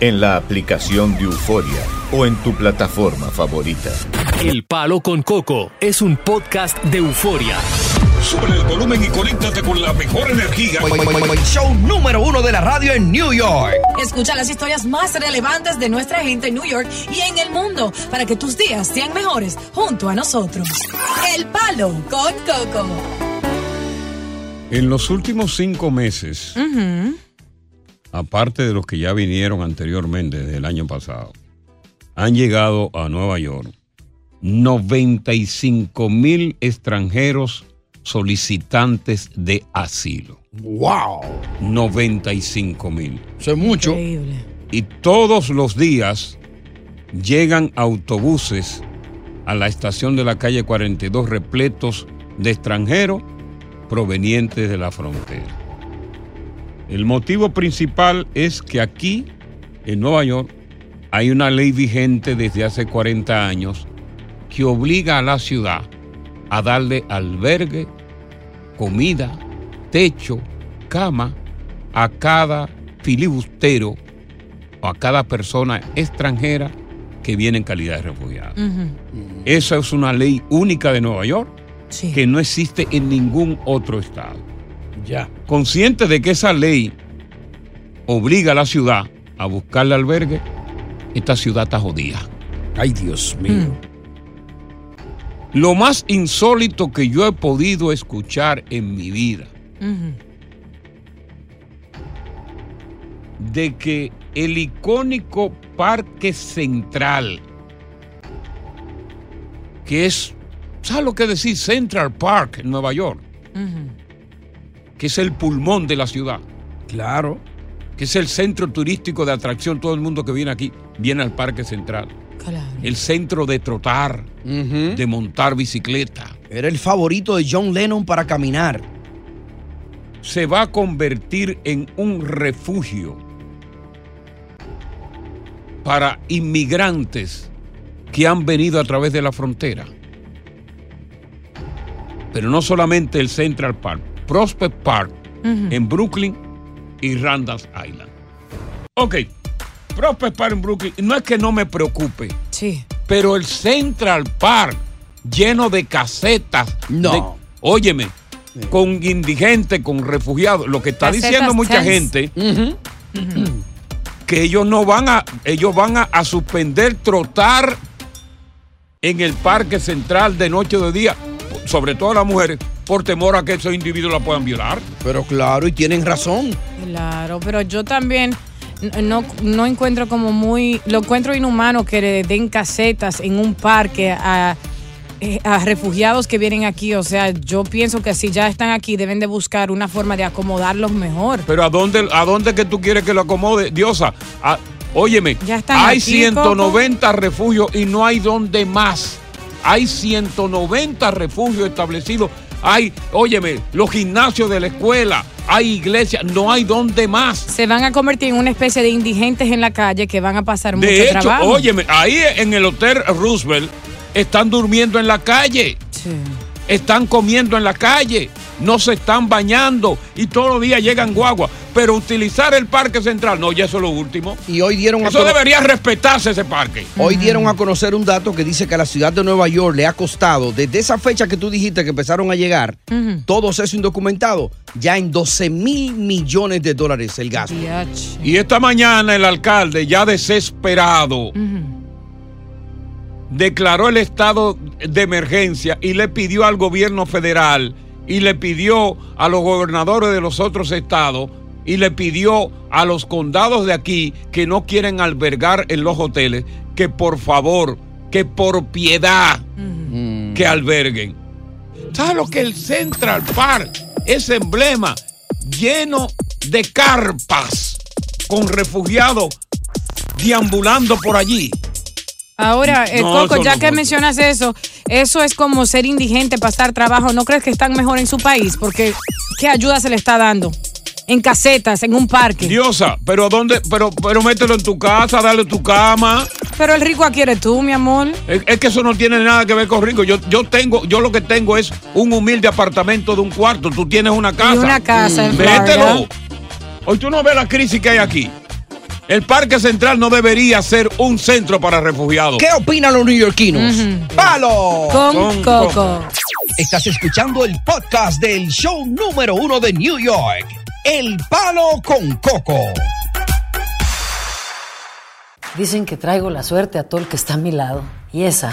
en la aplicación de Euforia o en tu plataforma favorita. El Palo con Coco es un podcast de euforia. Sube el volumen y conéctate con la mejor energía. Show número uno de la radio en New York. Escucha las historias más relevantes de nuestra gente en New York y en el mundo para que tus días sean mejores junto a nosotros. El Palo con Coco. En los últimos cinco meses. Aparte de los que ya vinieron anteriormente desde el año pasado, han llegado a Nueva York 95 mil extranjeros solicitantes de asilo. ¡Wow! 95 mil. Eso es mucho. Y todos los días llegan autobuses a la estación de la calle 42 repletos de extranjeros provenientes de la frontera. El motivo principal es que aquí, en Nueva York, hay una ley vigente desde hace 40 años que obliga a la ciudad a darle albergue, comida, techo, cama a cada filibustero o a cada persona extranjera que viene en calidad de refugiado. Esa es una ley única de Nueva York que no existe en ningún otro estado. Ya. Consciente de que esa ley obliga a la ciudad a buscarle albergue, esta ciudad está jodida. Ay, Dios mío. Lo más insólito que yo he podido escuchar en mi vida, de que el icónico Parque Central, que es, ¿sabes lo que decir? Central Park en Nueva York, que es el pulmón de la ciudad. Claro. Que es el centro turístico de atracción. Todo el mundo que viene aquí viene al Parque Central. El centro de trotar, de montar bicicleta. Era el favorito de John Lennon para caminar. Se va a convertir en un refugio para inmigrantes que han venido a través de la frontera. Pero no solamente el Central Park, Prospect Park en Brooklyn y Randall Island. Ok, Prospect Park en Brooklyn, no es que no me preocupe. Sí. Pero el Central Park, lleno de casetas. No. de- óyeme, con indigentes, con refugiados. Lo que está Casetas diciendo mucha gente, que ellos no van a, ellos van a, a suspender trotar en el parque central de noche o de día, sobre todo las mujeres, por temor a que esos individuos la puedan violar. Pero claro, y tienen razón. Claro, pero yo también no, no encuentro como muy, lo encuentro inhumano que le den casetas en un parque a eh, a refugiados que vienen aquí, o sea, yo pienso que si ya están aquí deben de buscar una forma de acomodarlos mejor. Pero ¿a dónde, a dónde que tú quieres que lo acomode? Diosa, a- óyeme, Ya están hay aquí, 190 refugios y no hay donde más. Hay 190 refugios establecidos. Hay, óyeme, los gimnasios de la escuela, hay iglesias, no hay donde más. Se van a convertir en una especie de indigentes en la calle que van a pasar mucho De hecho, trabajo. óyeme, ahí en el Hotel Roosevelt están durmiendo en la calle. Están comiendo en la calle. No se están bañando. Y todos los días llegan guagua. Pero utilizar el parque central, no, ya eso es lo último. Y hoy dieron a Eso cono- debería respetarse ese parque. Hoy dieron a conocer un dato que dice que a la ciudad de Nueva York le ha costado, desde esa fecha que tú dijiste que empezaron a llegar, todos esos indocumentados, ya en 12 mil millones de dólares el gasto. Y esta mañana el alcalde, ya desesperado, declaró el estado de emergencia y le pidió al gobierno federal y le pidió a los gobernadores de los otros estados y le pidió a los condados de aquí que no quieren albergar en los hoteles que por favor, que por piedad, que alberguen. ¿Sabes lo que el Central Park, ese emblema lleno de carpas con refugiados deambulando por allí? Ahora, eh, No, Coco, ya no, que no. mencionas eso, eso es como ser indigente, pasar trabajo. ¿No crees que están mejor en su país? Porque, ¿qué ayuda se le está dando? En casetas, en un parque. Diosa, pero dónde, pero, pero mételo en tu casa, dale tu cama. Pero el rico aquí eres tú, mi amor. Es, es que eso no tiene nada que ver con rico. Yo, yo tengo, yo lo que tengo es un humilde apartamento de un cuarto. Tú tienes una casa. una casa en Mételo. Hoy tú no ves la crisis que hay aquí. El Parque Central no debería ser un centro para refugiados. ¿Qué opinan los neoyorquinos? ¡Palo! Con Con Coco. Coco. Estás escuchando el podcast del show número uno de New York, El Palo con Coco. Dicen que traigo la suerte a todo el que está a mi lado. Y esa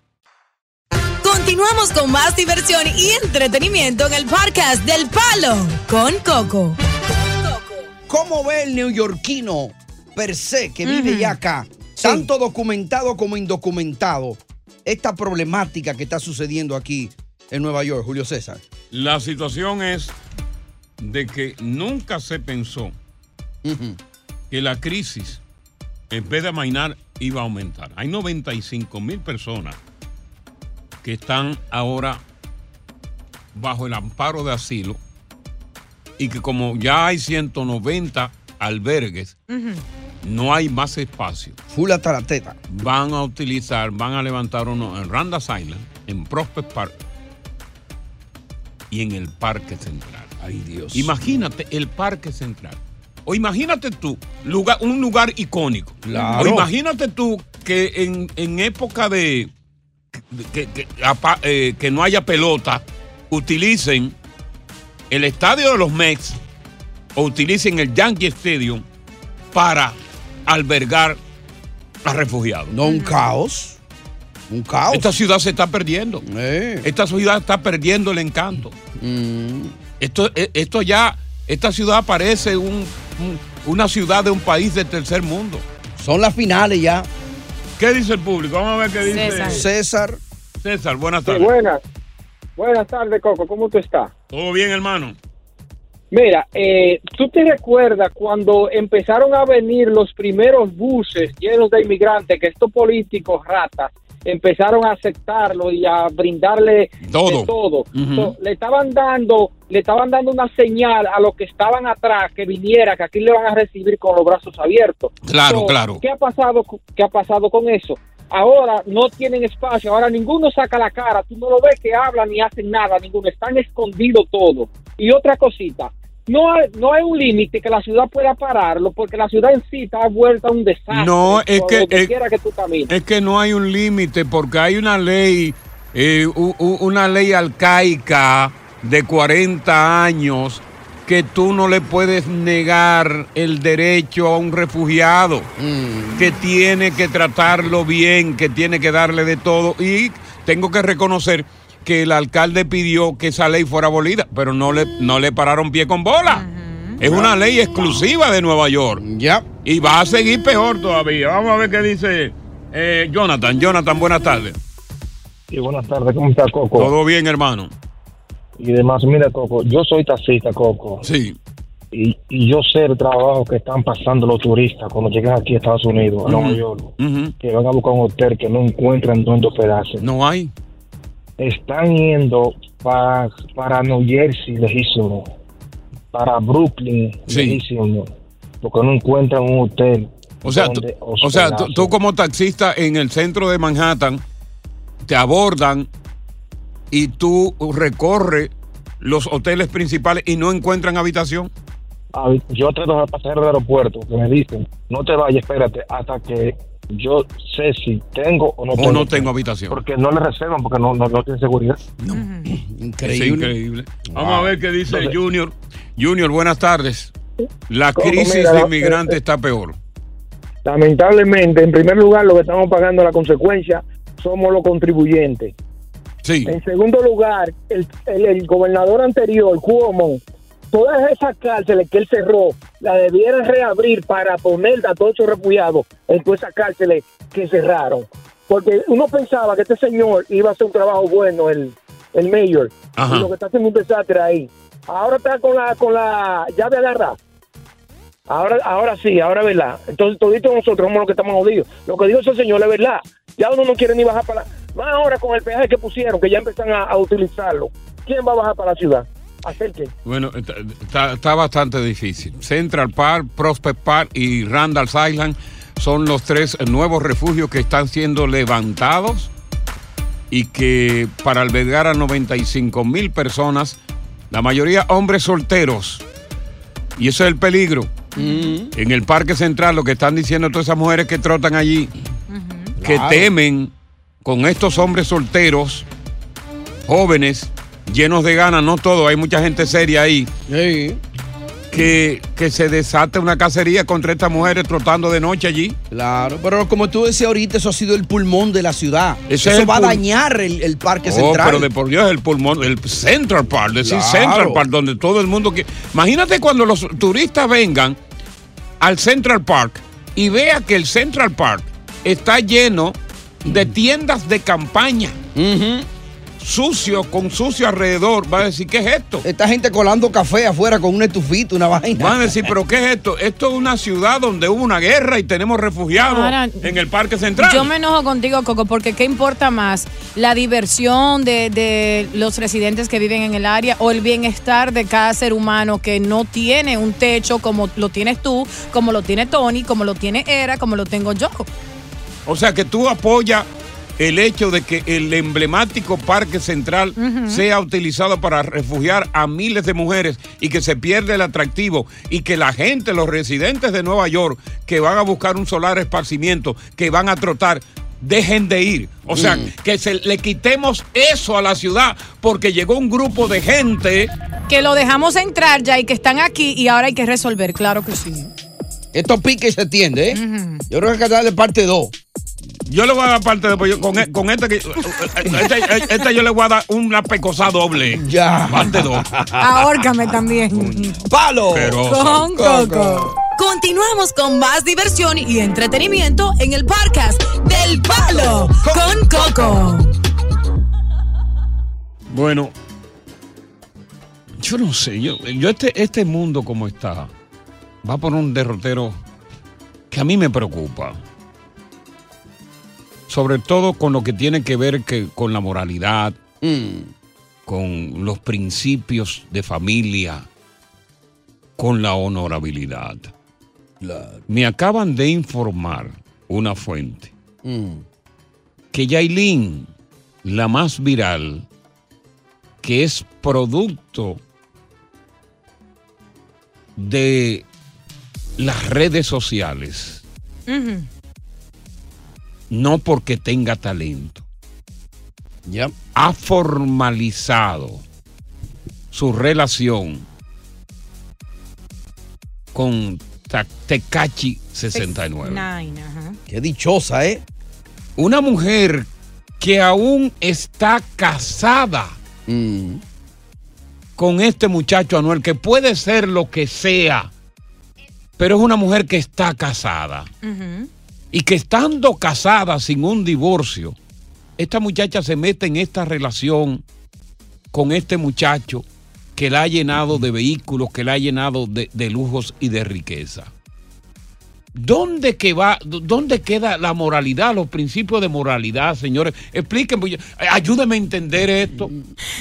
Continuamos con más diversión y entretenimiento en el podcast del Palo con Coco. ¿Cómo ve el neoyorquino per se que vive ya acá, tanto documentado como indocumentado, esta problemática que está sucediendo aquí en Nueva York, Julio César? La situación es de que nunca se pensó que la crisis, en vez de amainar, iba a aumentar. Hay 95 mil personas que están ahora bajo el amparo de asilo y que como ya hay 190 albergues, no hay más espacio. Full hasta la teta. Van a utilizar, van a levantar uno en Randall Island, en Prospect Park y en el Parque Central. Ay, Dios. Imagínate el Parque Central. O imagínate tú, lugar, un lugar icónico. Claro. O imagínate tú que en, en época de que, que- apa- eh, que no haya pelota, utilicen el estadio de los Mets o utilicen el Yankee Stadium para albergar a refugiados. No un caos. Un caos. Esta ciudad se está perdiendo. Eh. Esta ciudad está perdiendo el encanto. Mm. Esto, eh, esto ya, esta ciudad parece un- un- una ciudad de un país del tercer mundo. Son las finales ya. ¿Qué dice el público? Vamos a ver qué dice César. César. César, buenas Sí, tardes. buenas. Buenas tardes, Coco. ¿Cómo tú estás? ¿Todo bien, hermano? Mira, eh, ¿tú te recuerdas cuando empezaron a venir los primeros buses llenos de inmigrantes, que estos políticos ratas empezaron a aceptarlo y a brindarle Todo. de todo? So, le estaban dando, le estaban dando una señal a los que estaban atrás que viniera, que aquí le van a recibir con los brazos abiertos. Claro, claro. ¿Qué ha pasado? ¿Qué ha pasado con eso? Ahora no tienen espacio, ahora ninguno saca la cara, tú no lo ves que hablan ni hacen nada, ninguno, están escondidos todo. Y otra cosita, no hay, no hay un límite que la ciudad pueda pararlo, porque la ciudad en sí está vuelta a un desastre. No, es que, donde es, quiera que tú es que no hay un límite porque hay una ley, eh, una ley arcaica de 40 años que tú no le puedes negar el derecho a un refugiado, que tiene que tratarlo bien, que tiene que darle de todo. Y tengo que reconocer que el alcalde pidió que esa ley fuera abolida, pero no le, no le pararon pie con bola. Es una ley exclusiva de Nueva York. Ya. Y va a seguir peor todavía. Vamos a ver qué dice eh, Jonathan. Jonathan, buenas tardes. Sí, buenas tardes, ¿cómo está Coco? Todo bien, hermano. Y demás, mira Coco, yo soy taxista, Coco. Sí. Y, y yo sé el trabajo que están pasando los turistas cuando llegan aquí a Estados Unidos, a Nueva Ujú. York, que van a buscar un hotel que no encuentran donde hospedarse. No hay. Están yendo para, para New Jersey, lejísimo, para Brooklyn, lejísimo, porque no encuentran un hotel. O sea, donde o tú como taxista en el centro de Manhattan, te abordan y tú recorres los hoteles principales y no encuentran habitación. Ah, yo trato a pasajeros del aeropuerto que me dicen, no te vayas, espérate, hasta que yo sé si tengo o no O tengo. no tengo habitación. Porque no le reservan, porque no, no, no tienen seguridad. Es increíble. Vamos a ver qué dice Junior. Junior, buenas tardes. La ¿Cómo, crisis mira, de inmigrantes está peor. Lamentablemente, en primer lugar, lo que estamos pagando la consecuencia somos los contribuyentes. Sí. En segundo lugar, el, el- el gobernador anterior, Cuomo, todas esas cárceles que él cerró, la debieran reabrir para poner a todos esos refugiados en todas esas cárceles que cerraron. Porque uno pensaba que este señor iba a hacer un trabajo bueno, el, el mayor, Ajá. y lo que está haciendo un desastre ahí. Ahora está con la, con la llave agarrada. Ahora, ahora sí, ahora es verdad. Entonces, toditos nosotros somos los que estamos jodidos. Lo que dijo ese señor es verdad. Ya uno no quiere ni bajar para No ahora con el peaje que pusieron, que ya empiezan a, a utilizarlo. ¿Quién va a bajar para la ciudad? ¿Hacer qué? Bueno, está, está- está bastante difícil. Central Park, Prospect Park y Randall's Island son los tres nuevos refugios que están siendo levantados y que para albergar a 95 mil personas, la mayoría hombres solteros. Y ese es el peligro. En el Parque Central lo que están diciendo todas esas mujeres que trotan allí, que Claro. temen con estos hombres solteros, jóvenes, llenos de ganas, no todo, hay mucha gente seria ahí, que, que se desate una cacería contra estas mujeres trotando de noche allí. Claro, pero como tú decías ahorita, eso ha sido el pulmón de la ciudad. Ese eso va a dañar el, el parque Oh, central. pero de por Dios, el pulmón, el Central Park, decir Claro. Central Park, donde todo el mundo que. Imagínate cuando los turistas vengan al Central Park y vea que el Central Park está lleno de tiendas de campaña. Sucio, con sucio alrededor. Va a decir, ¿qué es esto? Esta gente colando café afuera con un estufito, una vaina. Van a decir, ¿pero qué es esto? Esto es una ciudad donde hubo una guerra y tenemos refugiados Ahora, en el Parque Central. Yo me enojo contigo, Coco, porque ¿qué importa más? ¿La diversión de, de los residentes que viven en el área o el bienestar de cada ser humano que no tiene un techo como lo tienes tú, como lo tiene Tony, como lo tiene Era, como lo tengo yo? O sea que tú apoyas el hecho de que el emblemático Parque Central sea utilizado para refugiar a miles de mujeres y que se pierde el atractivo y que la gente, los residentes de Nueva York que van a buscar un solar esparcimiento, que van a trotar, dejen de ir. O sea, Mm. que se le quitemos eso a la ciudad porque llegó un grupo de gente. Que lo dejamos entrar ya y que están aquí y ahora hay que resolver, claro que sí. Esto pique y se tiende, ¿eh? Yo creo que hay que darle parte 2. Yo le voy a dar parte después. yo- con, e- con esta, que, esta, esta yo le voy a dar una pecosa doble. Ya. Parte dos. Ahórcame también. ¡Palo! Pero- Con Coco. Continuamos con más diversión y entretenimiento en el podcast del Palo con Coco. Bueno, yo no sé, yo, yo este, este mundo como está, va por un derrotero que a mí me preocupa. Sobre todo con lo que tiene que ver que, con la moralidad, con los principios de familia, con la honorabilidad. Me acaban de informar una fuente que Yailin, la más viral, que es producto de las redes sociales, no porque tenga talento, ha formalizado su relación con Tecachi 69. Nine, ajá. Qué dichosa, ¿eh? Una mujer que aún está casada Mm. con este muchacho Anuel, que puede ser lo que sea, pero es una mujer que está casada. Y que estando casada sin un divorcio, esta muchacha se mete en esta relación con este muchacho que la ha llenado de vehículos, que la ha llenado de, de lujos y de riqueza. ¿Dónde, que va, ¿Dónde queda la moralidad, los principios de moralidad, señores? Explíquenme, ayúdenme a entender esto.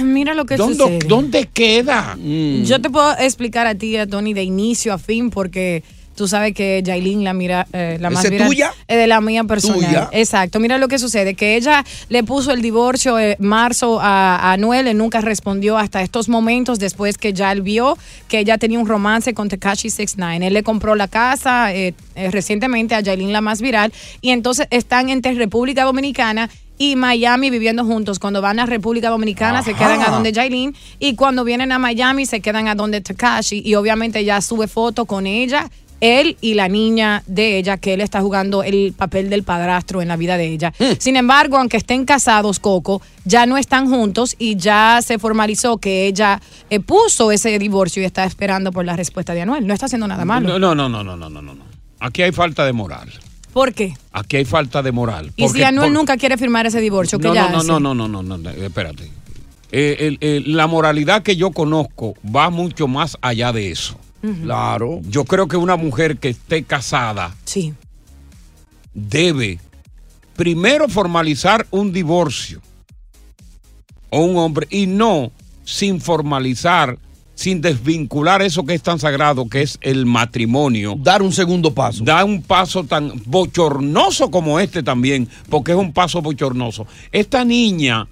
Mira lo que ¿Dónde, sucede. ¿Dónde queda? Yo te puedo explicar a ti, a Tony, de inicio a fin, porque tú sabes que Yailin, la, mira, eh, la más ¿Esa es viral, tuya? es de la mía personal. Tuya. Exacto. Mira lo que sucede, que ella le puso el divorcio en marzo a, a Anuel, él nunca respondió hasta estos momentos después que ya él vio que ella tenía un romance con Tekashi 69. Él le compró la casa eh, eh, recientemente a Yailin, la más viral, y entonces están entre República Dominicana y Miami viviendo juntos. Cuando van a República Dominicana se quedan a donde Jailin y cuando vienen a Miami se quedan a donde Takashi y obviamente ya sube foto con ella, él y la niña de ella, que él está jugando el papel del padrastro en la vida de ella. Sin embargo, aunque estén casados, Coco, ya no están juntos y ya se formalizó que ella eh, puso ese divorcio y está esperando por la respuesta de Anuel. No está haciendo nada malo. No, no, no, no, no, no, no. no. Aquí hay falta de moral. ¿Por qué? Aquí hay falta de moral. Y si Anuel por- nunca quiere firmar ese divorcio, ¿qué no, ya no, no, hace? no, no, no, no, no, no, espérate. Eh, la moralidad que yo conozco va mucho más allá de eso. Claro. Yo creo que una mujer que esté casada Sí. debe primero formalizar un divorcio o un hombre y no sin formalizar, sin desvincular eso que es tan sagrado que es el matrimonio. Dar un segundo paso. Dar un paso tan bochornoso como este también, porque es un paso bochornoso. Esta niña,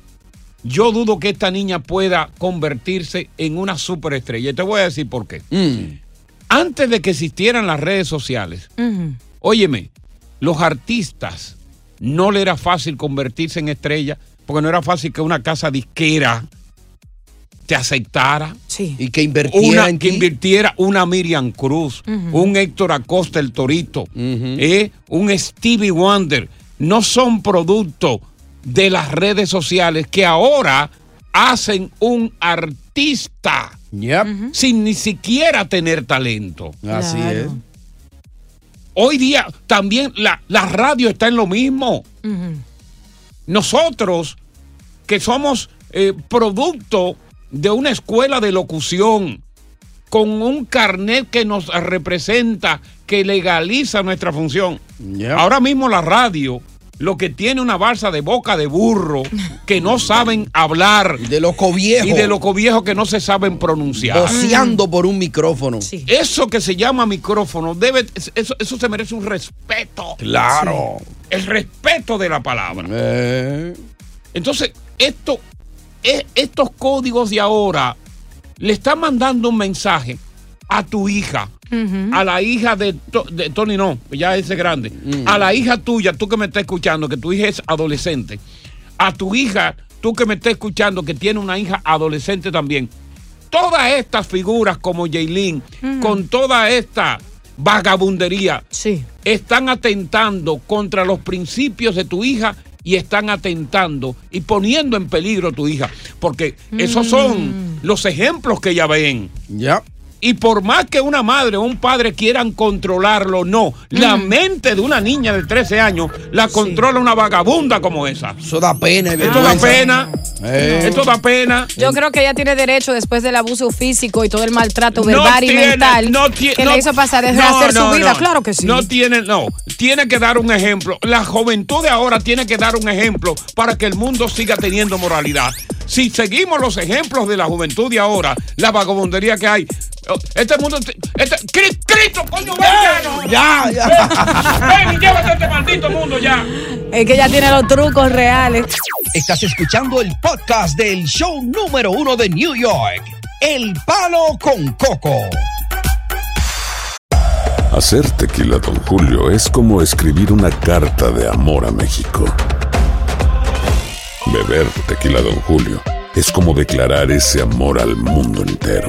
yo dudo que esta niña pueda convertirse en una superestrella. Y te voy a decir por qué. Mm. Antes de que existieran las redes sociales. Óyeme, los artistas no le era fácil convertirse en estrella porque no era fácil que una casa disquera te aceptara. Sí. Y que invirtiera Una, en que ti. invirtiera una Miriam Cruz, un Héctor Acosta el Torito, eh, un Stevie Wonder. No son producto de las redes sociales que ahora hacen un artista sin ni siquiera tener talento. Así Claro. es. Hoy día también la, la radio está en lo mismo. Nosotros, que somos eh, producto de una escuela de locución, con un carnet que nos representa, que legaliza nuestra función. Ahora mismo la radio, lo que tiene una balsa de boca de burro, que no saben hablar. De loco viejo. Y de loco viejo que no se saben pronunciar. Voceando por un micrófono. Eso que se llama micrófono, debe, eso, eso se merece un respeto. Claro. El respeto de la palabra. Eh. Entonces, esto, e- estos códigos de ahora le están mandando un mensaje a tu hija, a la hija de, To- de Tony, no, ya ese es grande, a la hija tuya, tú que me estás escuchando, que tu hija es adolescente, a tu hija, tú que me estás escuchando, que tiene una hija adolescente también. Todas estas figuras como Jaylin, con toda esta vagabundería, están atentando contra los principios de tu hija y están atentando y poniendo en peligro a tu hija. Porque esos son los ejemplos que ella ven. Ya. Y por más que una madre o un padre quieran controlarlo, no. La mente de una niña de 13 años la controla una vagabunda como esa. Eso da pena. y Esto da vergüenza. pena. Eh. Esto da pena. Yo creo que ella tiene derecho después del abuso físico y todo el maltrato No verbal y tiene- mental no que no- le hizo pasar desde no, hacer no, su vida. no. Claro que sí. No tiene, no. Tiene que dar un ejemplo. La juventud de ahora tiene que dar un ejemplo para que el mundo siga teniendo moralidad. Si seguimos los ejemplos de la juventud de ahora, la vagabundería que hay. Este mundo. Este, Cri- ¡Cristo, coño, ven ya! no. Ya, ya. Ven y llévate este maldito mundo ya. Es que ella tiene los trucos reales. Estás escuchando el podcast del show número uno de New York. El Palo con Coco. Hacer tequila, Don Julio, es como escribir una carta de amor a México. Beber tequila, Don Julio, es como declarar ese amor al mundo entero.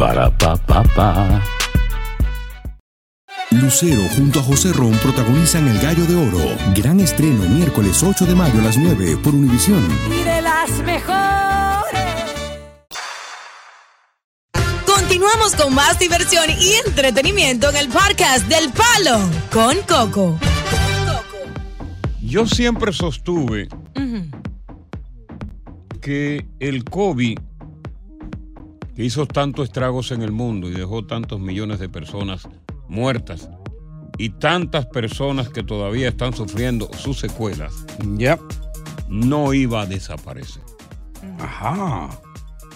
Para pa pa pa. Lucero junto a José Ron protagonizan El Gallo de Oro. Gran estreno miércoles 8 de mayo a las 9 por Univisión. Y de las mejores. Continuamos con más diversión y entretenimiento en el podcast del Palo con Coco. Yo siempre sostuve que el COVID, que hizo tantos estragos en el mundo y dejó tantos millones de personas muertas y tantas personas que todavía están sufriendo sus secuelas, no iba a desaparecer. Ajá.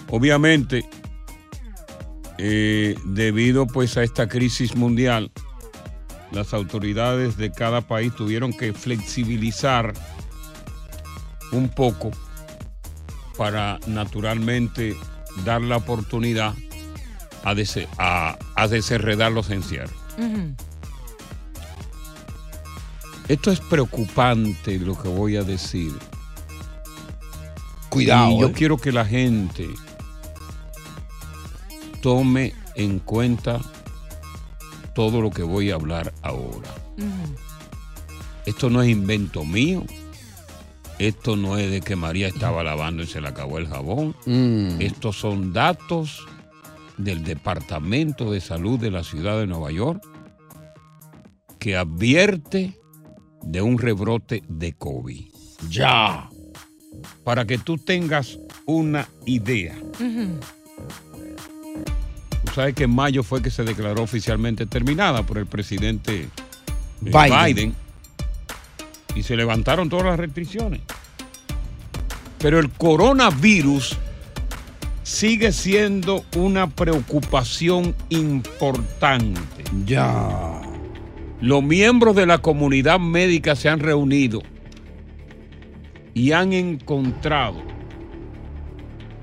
Obviamente, eh, debido pues a esta crisis mundial, las autoridades de cada país tuvieron que flexibilizar un poco para naturalmente dar la oportunidad a, dese- a, a desenredar los encierros. Esto es preocupante lo que voy a decir. Cuidado, Y yo eh. quiero que la gente tome en cuenta todo lo que voy a hablar ahora. Esto no es invento mío. Esto no es de que María estaba lavando y se le acabó el jabón. Mm. Estos son datos del Departamento de Salud de la Ciudad de Nueva York que advierte de un rebrote de COVID. Ya. Para que tú tengas una idea. Tú sabes que en mayo fue que se declaró oficialmente terminada por el presidente eh, Biden. Biden. Y se levantaron todas las restricciones. Pero el coronavirus sigue siendo una preocupación importante. Ya. Los miembros de la comunidad médica se han reunido y han encontrado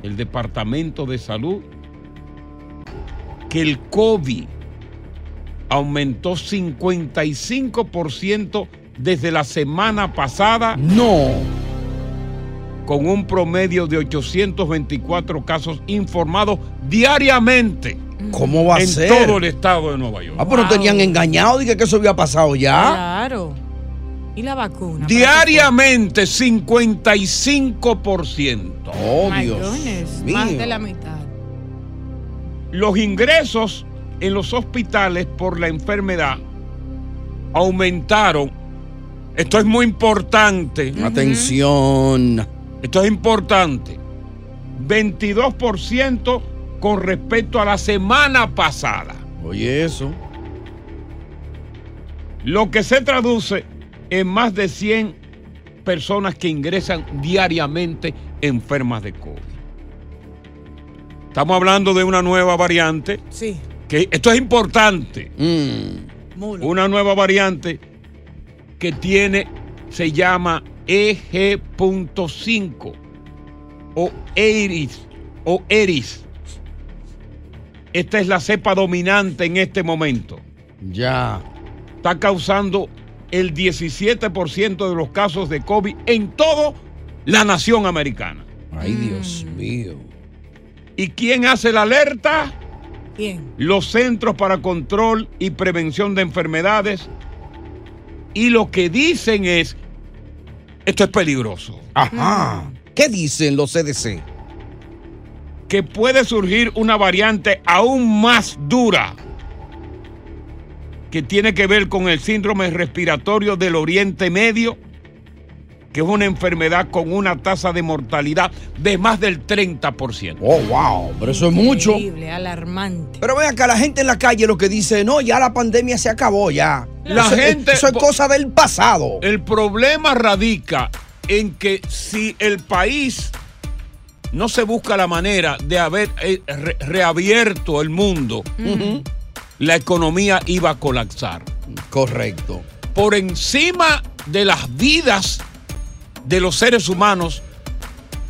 el Departamento de Salud que el COVID aumentó 55% desde la semana pasada. No. Con un promedio de 824 casos informados diariamente. ¿Cómo va a en ser? todo el estado de Nueva York. Ah, pero tenían engañado, dije que eso había pasado ya. Claro. ¿Y la vacuna? Diariamente 55%. Oh, Dios mío. Más de la mitad. Los ingresos en los hospitales por la enfermedad aumentaron. Esto es muy importante. Atención. Esto es importante. 22% con respecto a la semana pasada. Oye, eso. Lo que se traduce en más de 100 personas que ingresan diariamente enfermas de COVID. Estamos hablando de una nueva variante. Sí. Que esto es importante. Mm. Una nueva variante que tiene, se llama EG.5 o ERIS o ERIS. Esta es la cepa dominante en este momento. Ya. Está causando el 17% de los casos de COVID en toda la nación americana. Ay, Dios mío. ¿Y quién hace la alerta? ¿Quién? Los Centros para Control y Prevención de Enfermedades. Y lo que dicen es, esto es peligroso. Ajá. ¿Qué dicen los CDC? Que puede surgir una variante aún más dura que tiene que ver con el síndrome respiratorio del Oriente Medio, que es una enfermedad con una tasa de mortalidad de más del 30%. Oh, wow. Pero eso es mucho. Increíble, alarmante. Pero ven acá, la gente en la calle lo que dice, no, ya la pandemia se acabó, ya. La Eso- gente- Eso es cosa del pasado. El problema radica en que si el país no se busca la manera de haber eh, re- reabierto el mundo, la economía iba a colapsar. Correcto. Por encima de las vidas de los seres humanos,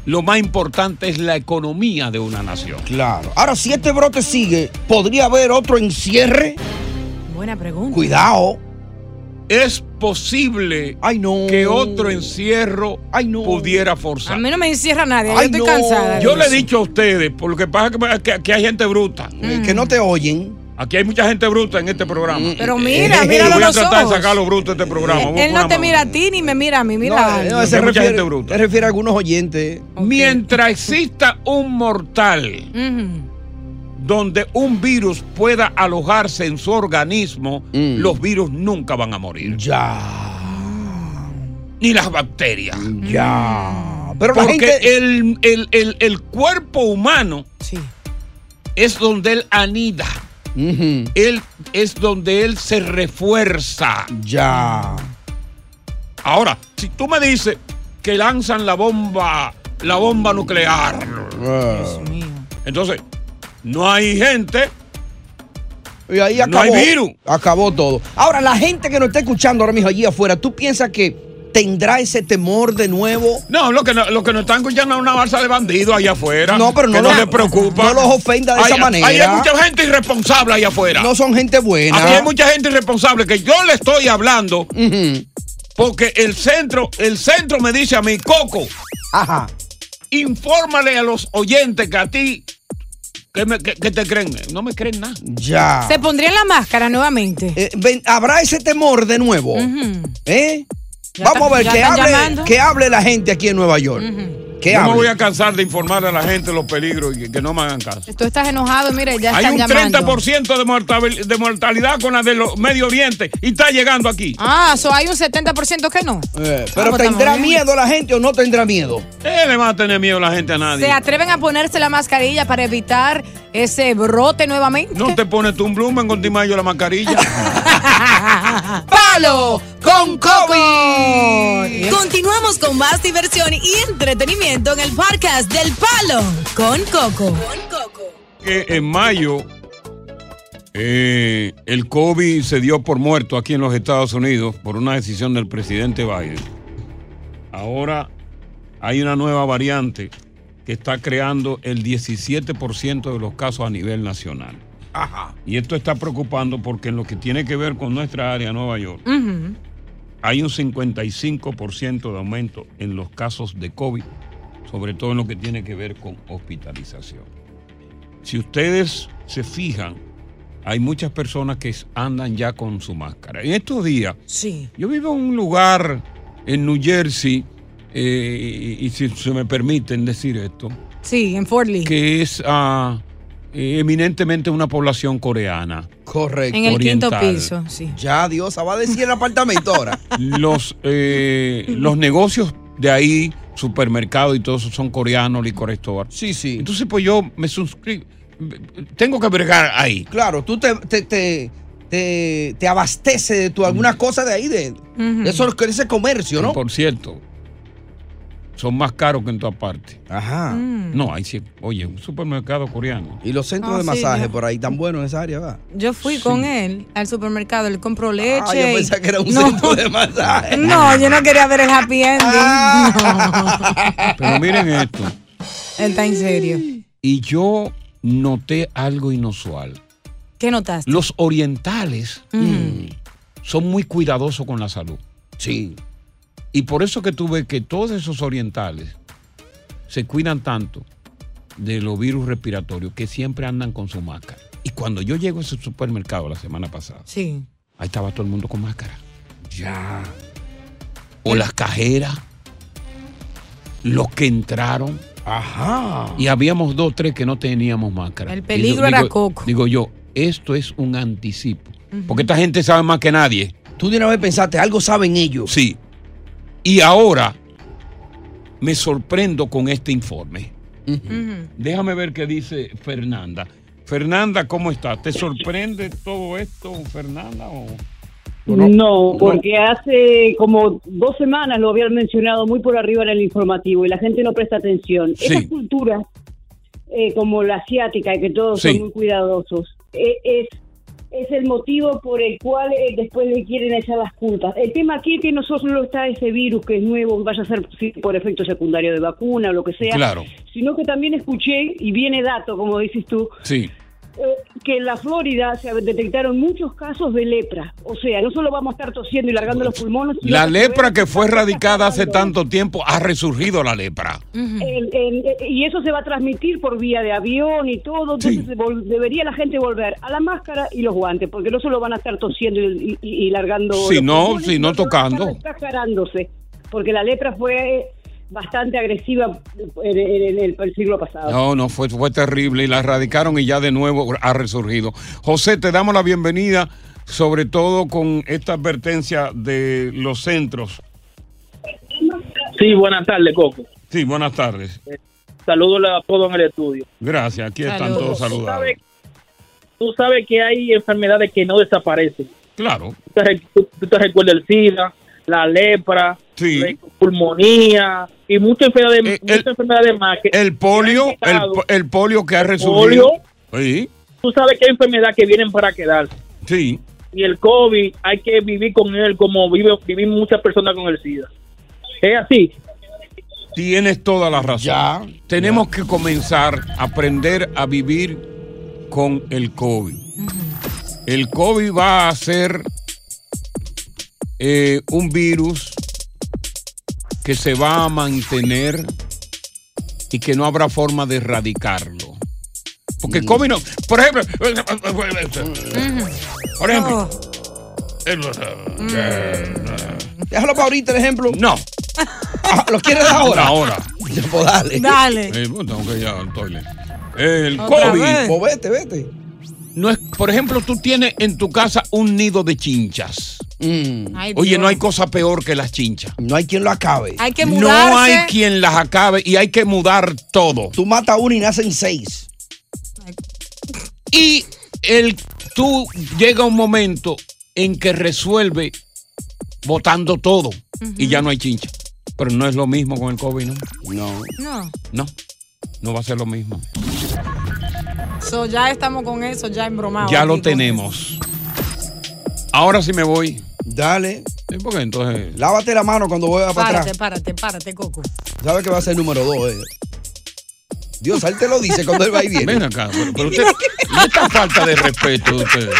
lo más importante es la economía de una nación. Claro. Ahora, si este brote sigue, ¿podría haber otro encierre? Buena pregunta. Cuidado. Es posible que otro encierro pudiera forzar. A mí no me encierra nadie, yo estoy no. cansada. Yo le he dicho a ustedes, por lo que pasa que, que aquí hay gente bruta. Que no te oyen. Aquí hay mucha gente bruta en este programa. Pero mira, míralo Voy a los tratar de sacar los brutos de este programa. Él no te mano. mira a ti ni me mira a mí, mira. a No, no, se Hay mucha gente bruta. se refiere a algunos oyentes. Mientras exista un mortal donde un virus pueda alojarse en su organismo, los virus nunca van a morir. Ya. Ni las bacterias. Ya. Pero la Porque gente- el, el- el- el cuerpo humano es donde él anida. Él es donde él se refuerza. Ya. Ahora, si tú me dices que lanzan la bomba, la bomba nuclear. Entonces, no hay gente. Y ahí No acabó. hay virus. Acabó todo. Ahora, la gente que nos está escuchando ahora mismo allí afuera, ¿tú piensas que tendrá ese temor de nuevo? No, lo que, no, lo que nos están escuchando es una balsa de bandidos allá afuera. No, pero no que los- no les preocupa. no los ofenda de Hay- esa manera. Hay mucha gente irresponsable allá afuera. No son gente buena. Aquí hay mucha gente irresponsable que yo le estoy hablando porque el centro, el centro me dice a mí, Coco, Ajá. infórmale a los oyentes que a ti que, me- te creen. No me creen nada. Ya. Se pondría la máscara nuevamente. Eh, ven, ¿Habrá ese temor de nuevo? ¿Eh? Ya Vamos está- a ver, que hable, que hable la gente aquí en Nueva York. Yo me voy a cansar de informar a la gente los peligros y que, que no me hagan caso. Tú estás enojado y mira, ya Hay están un llamando. 30% de, mortabil- de mortalidad con la de los Medio Oriente y está llegando aquí. Ah, so hay un 70% que no. Eh, Ah, pero pues ¿tendrá miedo la gente o no tendrá miedo? ¿Qué le va a tener miedo la gente a nadie? ¿Se atreven a ponerse la mascarilla para evitar ese brote nuevamente? No te pones tú un blumen con Timayo la mascarilla. ¡Palo con Coco! Continuamos con más diversión y entretenimiento en el podcast del Palo con Coco. que en mayo eh, el COVID se dio por muerto aquí en los Estados Unidos por una decisión del presidente Biden. Ahora hay una nueva variante que está creando el 17% de los casos a nivel nacional. Ajá. Y esto está preocupando porque en lo que tiene que ver con nuestra área, Nueva York, Ujú. Hay un 55% de aumento en los casos de COVID, sobre todo en lo que tiene que ver con hospitalización. Si ustedes se fijan, hay muchas personas que andan ya con su máscara. En estos días, Sí. yo vivo en un lugar en New Jersey, eh, y, y si se me permiten decir esto, Sí, en Fort Lee. que es ah, eh, eminentemente una población coreana. Correcto. En el quinto piso, sí. Ya, Dios, va a decir el apartamento ahora. los, eh, los negocios de ahí, supermercados y todo eso son coreanos, licor store. Sí, sí. Entonces, pues yo me suscribo. Tengo que bregar ahí. Claro, tú te, te, te, te, te abastece de tu alguna cosa de ahí, de, de eso, de ese comercio, ¿no? Por cierto, son más caros que en toda parte. Ajá. No, hay sí. Oye, un supermercado coreano. Y los centros Ah, de sí, masaje yo- por ahí tan buenos en esa área, va. Yo fui con él al supermercado, él compró leche. Ah, yo y- pensaba que era un No. centro de masaje. No, yo no quería ver el happy ending. Pero miren esto. Él está en serio. Y yo noté algo inusual. ¿Qué notaste? Los orientales Mm. son muy cuidadosos con la salud. Sí. Y por eso que tú ves que todos esos orientales se cuidan tanto de los virus respiratorios que siempre andan con su máscara. Y cuando yo llego a ese supermercado la semana pasada, Sí. ahí estaba todo el mundo con máscara. Ya. O las cajeras, los que entraron. Ajá. Y habíamos dos, tres que no teníamos máscara. El peligro yo- era digo- Coco. Digo yo, esto es un anticipo. Porque esta gente sabe más que nadie. Tú de una vez pensaste, algo saben ellos. Sí. Y ahora me sorprendo con este informe. Déjame ver qué dice Fernanda. Fernanda, ¿cómo estás? ¿Te sorprende todo esto, Fernanda? o- No, porque hace como dos semanas lo habían mencionado muy por arriba en el informativo y la gente no presta atención. Sí. Esa cultura, eh, como la asiática, que todos Sí. son muy cuidadosos, eh, es, es el motivo por el cual eh, después le quieren echar las culpas. El tema aquí es que no solo está ese virus que es nuevo, vaya a ser por efecto secundario de vacuna o lo que sea, Claro. sino que también escuché, y viene dato, como dices tú, Sí. Eh, que en la Florida se detectaron muchos casos de lepra. O sea, no solo vamos a estar tosiendo y largando los pulmones. La lepra que fue erradicada hace tanto tiempo, ha resurgido la lepra. el- el- y eso se va a transmitir por vía de avión y todo. Entonces se vol- debería la gente volver a la máscara y los guantes, porque no solo van a estar tosiendo y, y- y largando. Si los no, pulmones, si no tocando. porque la lepra fue bastante agresiva en, en- en el, siglo pasado. No, no, fue, fue terrible y la erradicaron y ya de nuevo ha resurgido. José, te damos la bienvenida, sobre todo con esta advertencia de los centros. Sí, buenas tardes, Coco. Sí, buenas tardes. Saludos a todos en el estudio. Gracias, aquí están Saludos. todos Tú saludados. sabes, tú sabes que hay enfermedades que no desaparecen. Claro. Tú te, tú- tú te recuerdas el SIDA, la lepra, la pulmonía y muchas enfermedades, muchas enfermedades más. Que El polio, que el, polio que ha polio. resurgido. Sí, Tú sabes que hay enfermedades que vienen para quedarse. sí. Y el COVID hay que vivir con él como vive, vivir muchas personas con el SIDA. Es así. Tienes toda la razón. Tenemos que comenzar a aprender a vivir con el COVID. El COVID va a ser eh, un virus que se va a mantener y que no habrá forma de erradicarlo. Porque el COVID no. Por ejemplo. Por ejemplo. Déjalo para ahorita el ejemplo. No. Ah, ¿Lo quieres ahora? Ahora. Ya, pues dale. Dale. Eh, bueno, tengo que ir al toilet. El Otra COVID. Pues vete, vete. No es, por ejemplo, tú tienes en tu casa un nido de chinchas. Ay, Oye, no hay cosa peor que las chinchas. No hay quien lo acabe. Hay que No mudarse. hay quien las acabe y hay que mudar todo. Tú matas uno y nacen seis. Y el, tú llega un momento en que resuelve botando todo y ya no hay chincha. Pero no es lo mismo con el COVID, ¿no? No. No. No, no va a ser lo mismo. So, ya estamos con eso, ya embromados. ya lo tenemos. Ahora sí me voy. Dale. Sí, porque entonces. Lávate la mano cuando vuelvas para Párate, atrás. párate, párate, Coco. ¿Sabes que va a ser el número dos? eh? Dios, él te lo dice cuando él va y viene. Ven acá, pero, pero usted. y esta falta de respeto de ustedes.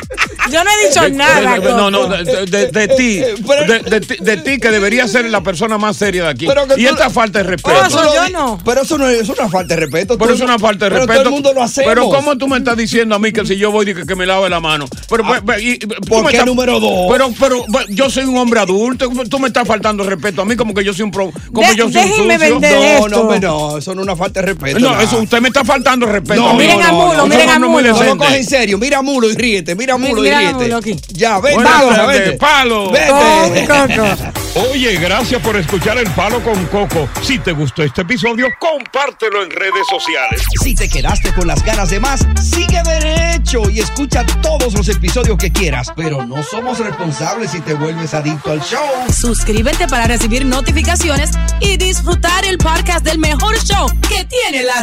Yo no he dicho nada. De- no, no, Coco. de, de- de ti, de, de ti- de ti que debería ser la persona más seria de aquí. Pero que y tú- esta falta de respeto. Pero eso no- Pero eso no es, eso no es una falta de respeto. Pero Todo es una falta de pero respeto. Todo el mundo lo hacemos. Pero ¿cómo tú me estás diciendo a mí que si yo voy y que, que me lave la mano? Pero, pero- y- tú ¿Por qué estás- número dos? Pero, pero, pero yo soy un hombre adulto. Tú me estás faltando respeto a mí como que yo soy un pro, como De- yo soy un sucio. No, esto. no, hombre, no, eso no es una falta de respeto. No, nada. Eso usted me está faltando respeto. No, miren a Mulo, miren no a es muy Mulo. No lo coge en serio. Mira a Mulo y ríete. Mira a Mulo Mira y a ríete. Mulo aquí. Ya, vete. Tardes, vete. palo. Vete. Oye, gracias por escuchar El Palo con Coco. Si te gustó este episodio, compártelo en redes sociales. Si te quedaste con las ganas de más, sigue derecho y escucha todos los episodios que quieras. Pero no somos responsables si te vuelves adicto al show. Suscríbete para recibir notificaciones y disfrutar el podcast del mejor show que tiene la